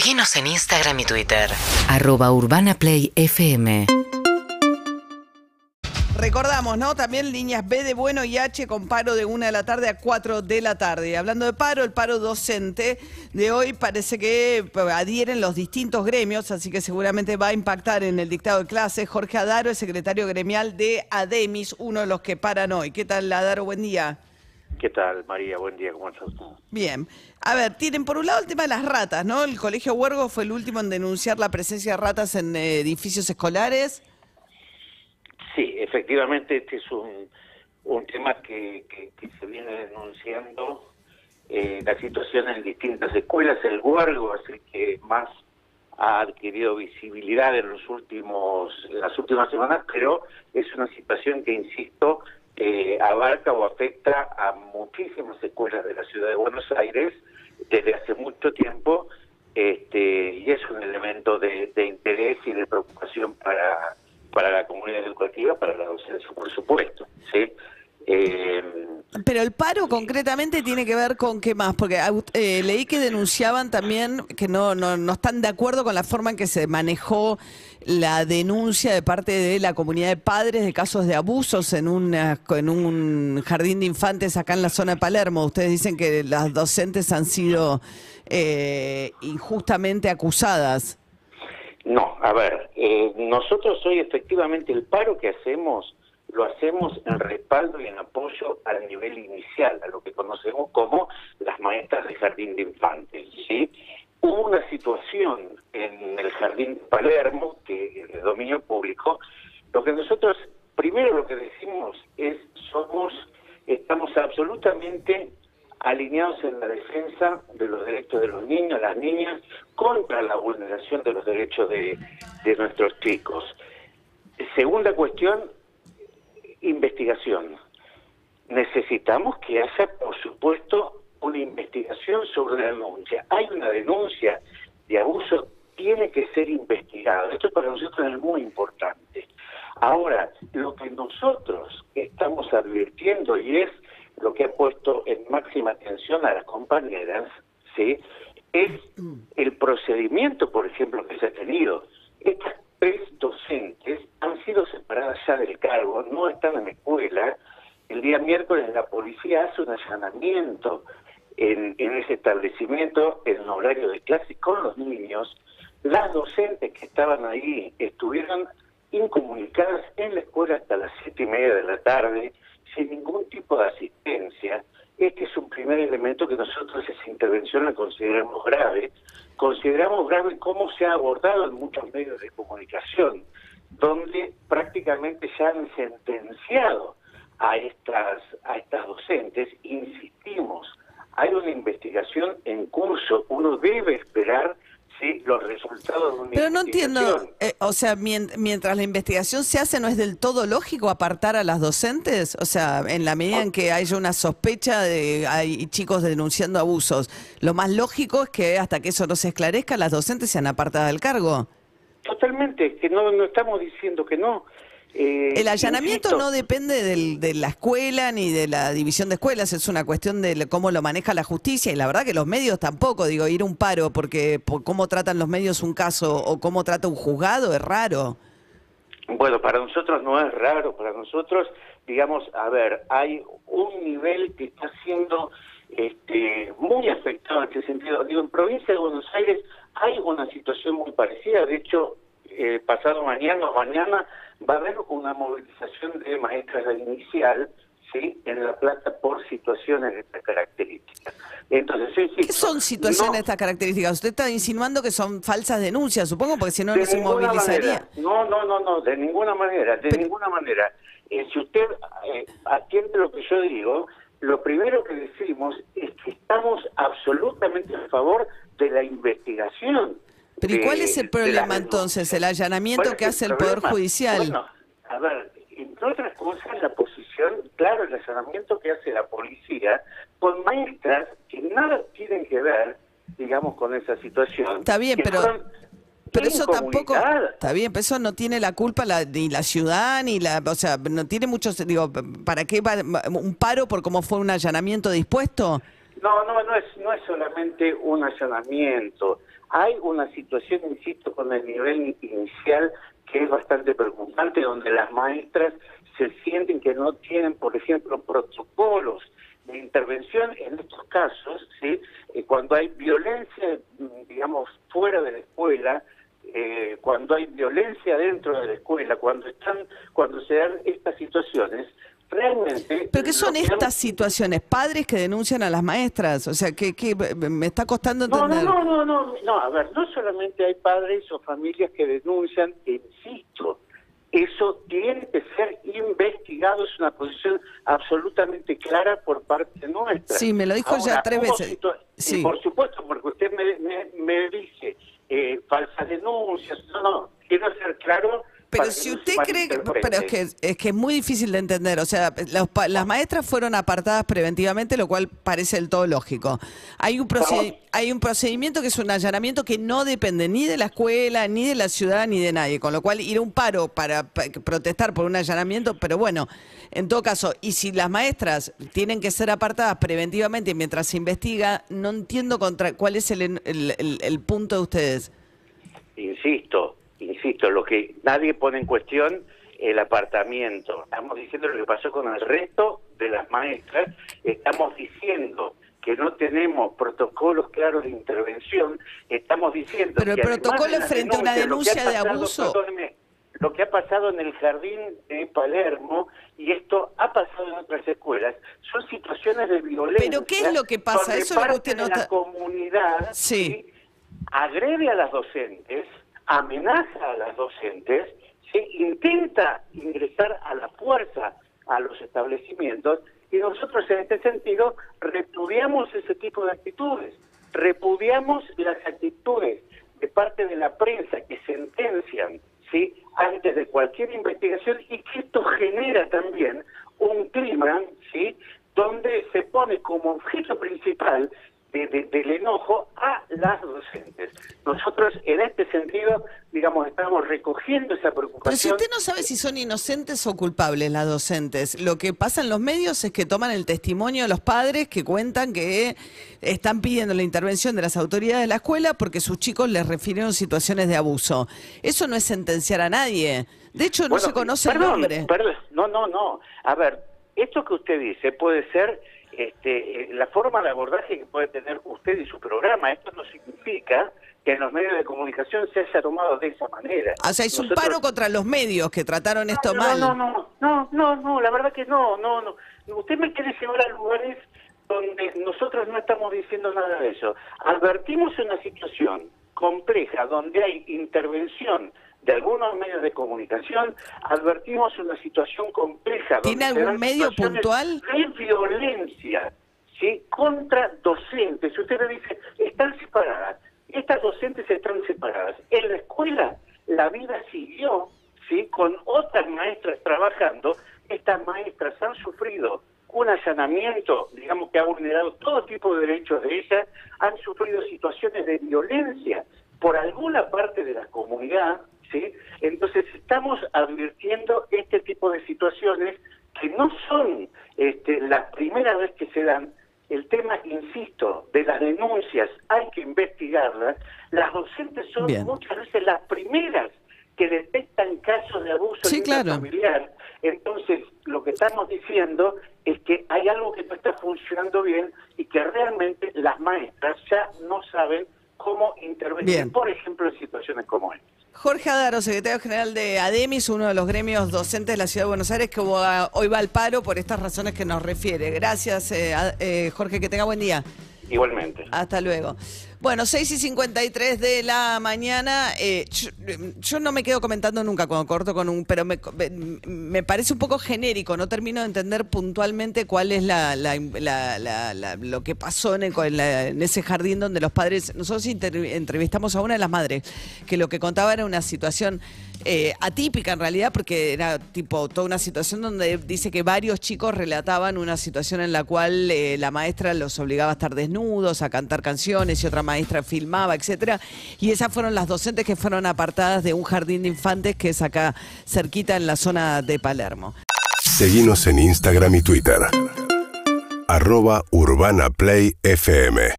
Seguinos en Instagram y Twitter. Arroba Urbana Play FM. Recordamos, ¿no? También líneas B de bueno y H con paro de 1 de la tarde a 4 de la tarde. Y hablando de paro, el paro docente de hoy parece que adhieren los distintos gremios, así que seguramente va a impactar en el dictado de clases. Jorge Adaro es secretario gremial de ADEMIS, uno de los que paran hoy. ¿Qué tal, Adaro? Buen día. ¿Qué tal, María? Buen día, ¿cómo estás? Bien. A ver, tienen por un lado el tema de las ratas, ¿no? El Colegio Huergo fue el último en denunciar la presencia de ratas en eh, edificios escolares. Sí, efectivamente, este es un, un tema que, se viene denunciando eh, la situación en distintas escuelas. El Huergo es el que más ha adquirido visibilidad en los últimos las últimas semanas, pero es una situación que, insisto, eh, abarca o afecta a muchísimas escuelas de la ciudad de Buenos Aires desde hace mucho tiempo este, y es un elemento de, interés y de preocupación para para la comunidad educativa, para la docencia, por supuesto. ¿sí? Eh, Pero el paro concretamente tiene que ver con qué más, porque eh, leí que denunciaban también que no, no, no están de acuerdo con la forma en que se manejó la denuncia de parte de la comunidad de padres de casos de abusos en, una, en un jardín de infantes acá en la zona de Palermo. Ustedes dicen que las docentes han sido eh, injustamente acusadas. No, a ver, eh, nosotros hoy efectivamente el paro que hacemos lo hacemos en respaldo y en apoyo al nivel inicial, a lo que conocemos como las maestras de jardín de infantes. ¿sí? Hubo una situación en el jardín de Palermo, que es de dominio público, lo que nosotros, primero lo que decimos es, somos, estamos absolutamente alineados en la defensa de los derechos de los niños, las niñas, contra la vulneración de los derechos de, nuestros chicos. Segunda cuestión, investigación. Necesitamos que haya, por supuesto, una investigación sobre la denuncia. Hay una denuncia de abuso, tiene que ser investigada. Esto para nosotros es muy importante. Ahora, lo que nosotros estamos advirtiendo y es lo que ha puesto en máxima atención a las compañeras, ¿sí? es el procedimiento, por ejemplo, que se ha tenido. Estas tres docentes sido separadas ya del cargo, no están en la escuela. El día miércoles la policía hace un allanamiento en, ese establecimiento en horario de clase con los niños. Las docentes que estaban ahí estuvieron incomunicadas en la escuela hasta las siete y media de la tarde sin ningún tipo de asistencia, este es un primer elemento que nosotros esa intervención la consideramos grave. Consideramos grave cómo se ha abordado en muchos medios de comunicación, donde prácticamente ya han sentenciado a estas, a estas docentes. Insistimos, hay una investigación en curso, uno debe esperar ¿sí? los resultados de una Pero no entiendo, eh, o sea, mientras la investigación se hace, ¿no es del todo lógico apartar a las docentes? O sea, en la medida en que haya una sospecha de hay chicos denunciando abusos, lo más lógico es que hasta que eso no se esclarezca, las docentes sean apartadas del cargo. Totalmente, que no, no estamos diciendo que no. Eh, el allanamiento no depende de la escuela ni de la división de escuelas, es una cuestión de cómo lo maneja la justicia y la verdad que los medios tampoco, digo, ir a un paro porque por cómo tratan los medios un caso o cómo trata un juzgado es raro. Bueno, para nosotros no es raro, para nosotros, digamos, a ver, hay un nivel que está siendo este, muy afectado en este sentido. Digo, en provincia de Buenos Aires hay una situación muy parecida, de hecho, eh, pasado mañana o mañana va a haber una movilización de maestras de inicial ¿sí? en La Plata por situaciones de estas características. Entonces, sí, ¿Qué son situaciones de estas características? Usted está insinuando que son falsas denuncias, supongo, porque si no, no se movilizaría. No, no, no, no, de ninguna manera, de ninguna manera. Eh, si usted eh, atiende lo que yo digo, lo primero que decimos es que estamos absolutamente a favor de la investigación pero ¿y cuál es el problema entonces? ¿El allanamiento que hace el, Poder Judicial? Bueno, a ver, entre otras cosas, la posición, claro, el allanamiento que hace la policía con maestras que nada tienen que ver, digamos, con esa situación. Está bien, pero... Pero eso tampoco, está bien, pero eso no tiene la culpa la, ni la ciudad, ni la, o sea, no tiene muchos, digo, ¿para qué va un paro por cómo fue un allanamiento dispuesto? No, no, no es, no es solamente un allanamiento Hay una situación, insisto, con el nivel inicial que es bastante preocupante, donde las maestras se sienten que no tienen, por ejemplo, protocolos de intervención en estos casos, ¿sí? Eh, cuando hay violencia, digamos, fuera de la escuela, eh, cuando hay violencia dentro de la escuela, cuando están, cuando se dan estas situaciones, realmente... ¿Pero qué son estas situaciones? ¿Padres que denuncian a las maestras? O sea, que, me está costando entender. No, no, no, no, no, a ver, no solamente hay padres o familias que denuncian, insisto, eso tiene que ser investigado, es una posición absolutamente clara por parte nuestra. Sí, me lo dijo ya tres veces. Sí. por supuesto, porque usted me, me, dice eh, falsas denuncias, no, no, quiero ser claro pero si usted cree que, pero es que, es que es muy difícil de entender, o sea, las maestras fueron apartadas preventivamente, lo cual parece del todo lógico. Hay un, hay un procedimiento que es un allanamiento que no depende ni de la escuela, ni de la ciudad, ni de nadie, con lo cual ir a un paro para, protestar por un allanamiento, pero bueno, en todo caso, y si las maestras tienen que ser apartadas preventivamente mientras se investiga, no entiendo contra cuál es el, el punto de ustedes. Insisto, insisto, lo que nadie pone en cuestión el apartamiento. Estamos diciendo lo que pasó con el resto de las maestras, estamos diciendo que no tenemos protocolos claros de intervención, estamos diciendo Pero el protocolo frente a una denuncia de abuso. lo que ha pasado en el jardín de Palermo y esto ha pasado en otras escuelas, son situaciones de violencia. Pero ¿qué es lo que pasa? Eso es lo que la comunidad sí. agrede a las docentes amenaza a las docentes, se intenta ingresar a la fuerza a los establecimientos y nosotros en este sentido repudiamos ese tipo de actitudes, repudiamos las actitudes de parte de la prensa que sentencian ¿sí? antes de cualquier investigación y que esto genera también un clima ¿sí? donde se pone como objeto principal del enojo a las docentes. Nosotros en este sentido, digamos, estamos recogiendo esa preocupación. Pero si usted no sabe si son inocentes o culpables las docentes, lo que pasa en los medios es que toman el testimonio de los padres que cuentan que están pidiendo la intervención de las autoridades de la escuela porque sus chicos les refirieron situaciones de abuso. Eso no es sentenciar a nadie. De hecho, no se conoce el nombre. no, no, no. A ver, esto que usted dice puede ser este, la forma de abordaje que puede tener usted y su programa. Esto no significa que en los medios de comunicación se haya tomado de esa manera. O sea, es un paro contra los medios que trataron esto mal. No, no, no, no, no, la verdad que no, no, no. Usted me quiere llevar a lugares donde nosotros no estamos diciendo nada de eso. Advertimos una situación compleja donde hay intervención de algunos medios de comunicación, advertimos una situación compleja. ¿Tiene algún medio puntual? De violencia, ¿sí? Contra docentes. Usted le dice, están separadas. Estas docentes están separadas. En la escuela la vida siguió, ¿sí? Con otras maestras trabajando. Estas maestras han sufrido un allanamiento, digamos que ha vulnerado todo tipo de derechos de ellas, han sufrido situaciones de violencia por alguna parte de la comunidad, ¿sí? Entonces estamos advirtiendo este tipo de situaciones que no son este, la primera vez que se dan. El tema, insisto, de las denuncias hay que investigarlas. Las docentes son muchas veces las primeras que detectan casos de abuso familiar. Entonces, lo que estamos diciendo es que hay algo que no está funcionando bien y que realmente las maestras ya no saben cómo intervenir, por ejemplo, en situaciones como esta. Jorge Adaro, secretario general de ADEMIS, uno de los gremios docentes de la Ciudad de Buenos Aires, que hoy va al paro por estas razones que nos refiere. Gracias, eh, eh, Jorge, que tenga buen día. Igualmente. Hasta luego. Bueno, 6 y 53 de la mañana. Eh, yo, no me quedo comentando nunca cuando corto con un. Pero me, me parece un poco genérico. No termino de entender puntualmente cuál es la, lo que pasó en, en, ese jardín donde los padres. Nosotros entrevistamos a una de las madres que lo que contaba era una situación eh, atípica en realidad, porque era tipo toda una situación donde dice que varios chicos relataban una situación en la cual eh, la maestra los obligaba a estar desnudos, a cantar canciones y otra maestra filmaba, etcétera. Y esas fueron las docentes que fueron apartadas de un jardín de infantes que es acá cerquita en la zona de Palermo. Seguimos en Instagram y Twitter. Arroba Urbana Play FM.